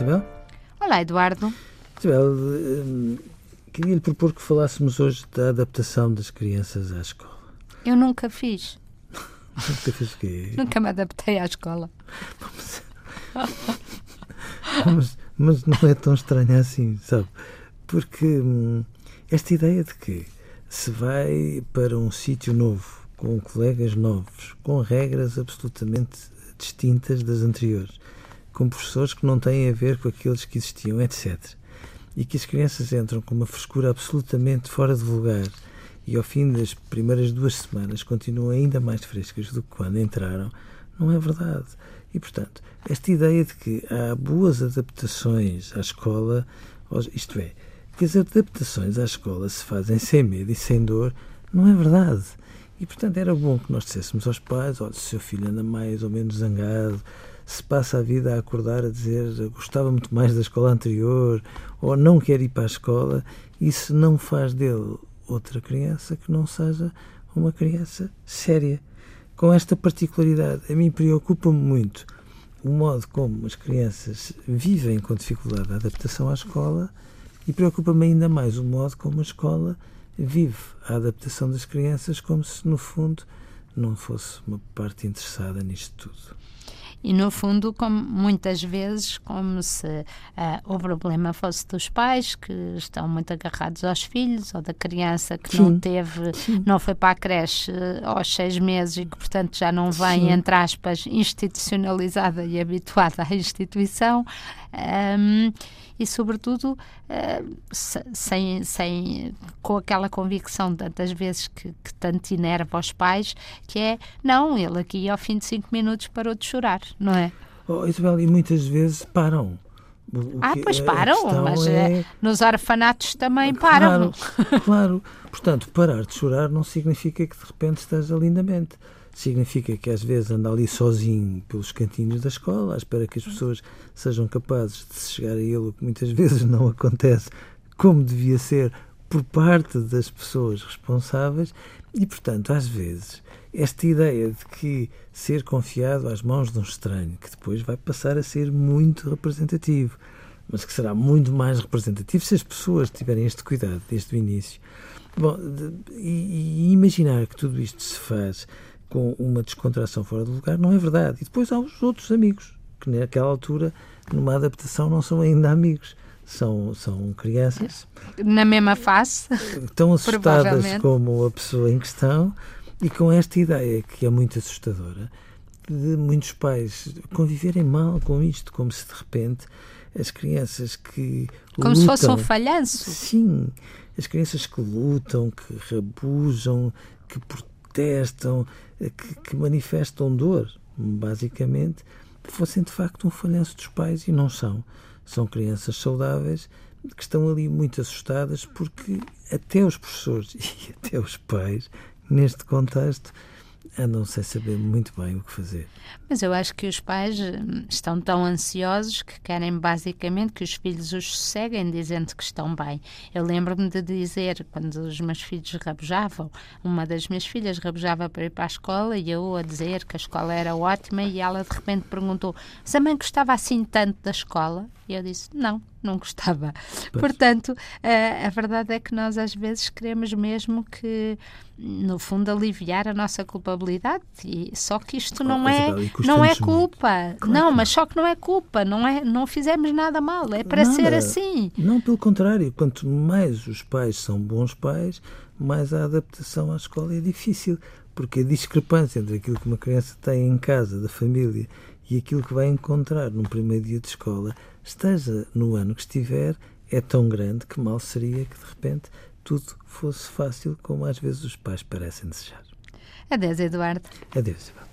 Isabel? Olá, Eduardo. Isabel, hum, queria lhe propor que falássemos hoje da adaptação das crianças à escola. Eu nunca fiz. Nunca fiz o quê? Nunca me adaptei à escola. Mas, mas não é tão estranho assim, sabe? Porque hum, esta ideia de que se vai para um sítio novo, com colegas novos, com regras absolutamente distintas das anteriores, com professores que não têm a ver com aqueles que existiam, etc. E que as crianças entram com uma frescura absolutamente fora de lugar e ao fim das primeiras duas semanas continuam ainda mais frescas do que quando entraram, não é verdade. E, portanto, esta ideia de que há boas adaptações à escola, isto é, que as adaptações à escola se fazem sem medo e sem dor, não é verdade. E, portanto, era bom que nós disséssemos aos pais: olha, se o seu filho anda mais ou menos zangado, se passa a vida a acordar a dizer gostava muito mais da escola anterior ou não quer ir para a escola, isso não faz dele outra criança que não seja uma criança séria. Com esta particularidade, a mim preocupa-me muito o modo como as crianças vivem com dificuldade a adaptação à escola e preocupa-me ainda mais o modo como a escola vive a adaptação das crianças como se, no fundo, não fosse uma parte interessada nisto tudo. E, no fundo, como muitas vezes, como se uh, o problema fosse dos pais que estão muito agarrados aos filhos ou da criança que Sim. não teve, Sim. não foi para a creche uh, aos seis meses e que, portanto, já não vem, Sim. entre aspas, institucionalizada e habituada à instituição. Um, e, sobretudo, uh, sem, sem, com aquela convicção tantas vezes que, que tanto inerva aos pais, que é, não, ele aqui ao fim de cinco minutos parou de chorar, não é? Oh, Isabel, e muitas vezes param. Ah, pois param, mas eh, é... nos orfanatos também param. Claro, claro. Portanto, parar de chorar não significa que de repente esteja lindamente significa que às vezes anda ali sozinho pelos cantinhos da escola, à espera que as pessoas sejam capazes de se chegar a ele, o que muitas vezes não acontece como devia ser por parte das pessoas responsáveis, e portanto, às vezes, esta ideia de que ser confiado às mãos de um estranho, que depois vai passar a ser muito representativo, mas que será muito mais representativo se as pessoas tiverem este cuidado desde o início. Bom, e, e imaginar que tudo isto se faz com uma descontração fora do lugar, não é verdade. E depois há os outros amigos, que naquela altura, numa adaptação, não são ainda amigos. São, são crianças. Na mesma face. Tão assustadas como a pessoa em questão e com esta ideia que é muito assustadora de muitos pais conviverem mal com isto, como se de repente as crianças que. Como lutam, se fosse um falhanço. Sim, as crianças que lutam, que rabujam, que protestam, que, que manifestam dor, basicamente, fossem de facto um falhanço dos pais e não são. São crianças saudáveis que estão ali muito assustadas porque até os professores e até os pais, neste contexto, andam sem saber muito bem o que fazer. Mas eu acho que os pais hum, estão tão ansiosos que querem basicamente que os filhos os seguem dizendo que estão bem. Eu lembro-me de dizer, quando os meus filhos rabujavam, uma das minhas filhas rabujava para ir para a escola e eu a dizer que a escola era ótima e ela de repente perguntou se a mãe gostava assim tanto da escola? E eu disse, não, não gostava. Pois. Portanto, a, a verdade é que nós às vezes queremos mesmo que, no fundo, aliviar a nossa culpabilidade. E, só que isto não é, não é culpa. Claro. Não, mas só que não é culpa. Não, é, não fizemos nada mal. É para nada. ser assim. Não, pelo contrário. Quanto mais os pais são bons pais, mais a adaptação à escola é difícil. Porque a discrepância entre aquilo que uma criança tem em casa, da família, e aquilo que vai encontrar num primeiro dia de escola esteja no ano que estiver, é tão grande que mal seria que de repente tudo fosse fácil, como às vezes os pais parecem desejar. Adeus, Eduardo. Adeus, Isabel.